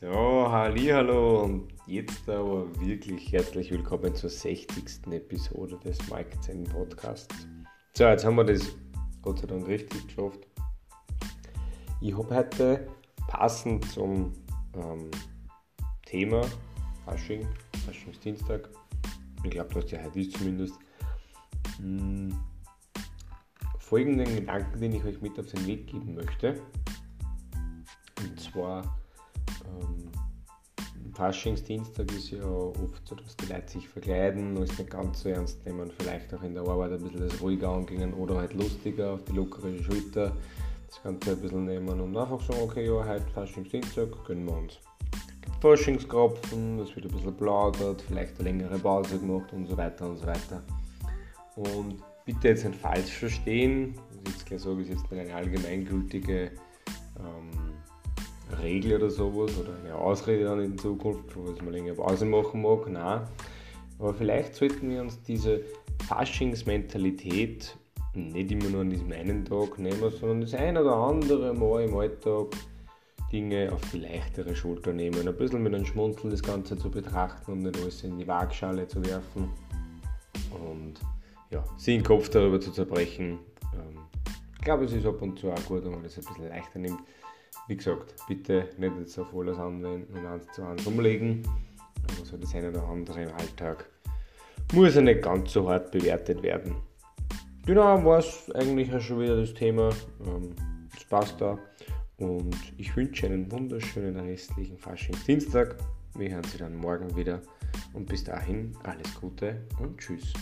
So, hallo und jetzt aber wirklich herzlich willkommen zur 60. Episode des Mike Zen Podcasts. So, jetzt haben wir das Gott sei Dank richtig geschafft. Ich habe heute passend zum ähm, Thema Fasching, Faschingsdienstag, ich glaube, dass der heute ist zumindest, mh, hm, folgenden Gedanken, den ich euch mit auf den Weg geben möchte. Und zwar, ähm, Faschingsdienstag ist ja oft so, dass die Leute sich verkleiden und es nicht ganz so ernst nehmen, vielleicht auch in der Arbeit ein bisschen das ruhiger angehen oder halt lustiger auf die lockere Schulter das Ganze ein bisschen nehmen und einfach sagen, okay, ja, heute Faschingsdienstag, gönnen wir uns. Faschingskropfen, es wird ein bisschen plaudert, vielleicht eine längere Pause gemacht und so weiter und so weiter. Und bitte jetzt nicht falsch verstehen, was ich jetzt gleich sage, ist jetzt eine allgemeingültige ähm, Regel oder sowas oder eine Ausrede dann in Zukunft, was man länger Pause machen mag. Nein. Aber vielleicht sollten wir uns diese Faschingsmentalität nicht immer nur an diesem einen Tag nehmen, sondern das ein oder andere Mal im Alltag Dinge auf die leichtere Schulter nehmen. Ein bisschen mit einem Schmunzeln das Ganze zu betrachten und nicht alles in die Waagschale zu werfen. Und ja, sich den Kopf darüber zu zerbrechen. Ähm, ich glaube, es ist ab und zu auch gut, wenn man das ein bisschen leichter nimmt. Wie gesagt, bitte nicht jetzt auf alles anwenden und eins zu eins umlegen, aber so das eine oder andere im Alltag muss ja nicht ganz so hart bewertet werden. Genau, war es eigentlich auch schon wieder das Thema. Ähm, das passt da. Und ich wünsche einen wunderschönen restlichen Faschingsdienstag. Wir hören Sie dann morgen wieder. Und bis dahin alles Gute und Tschüss.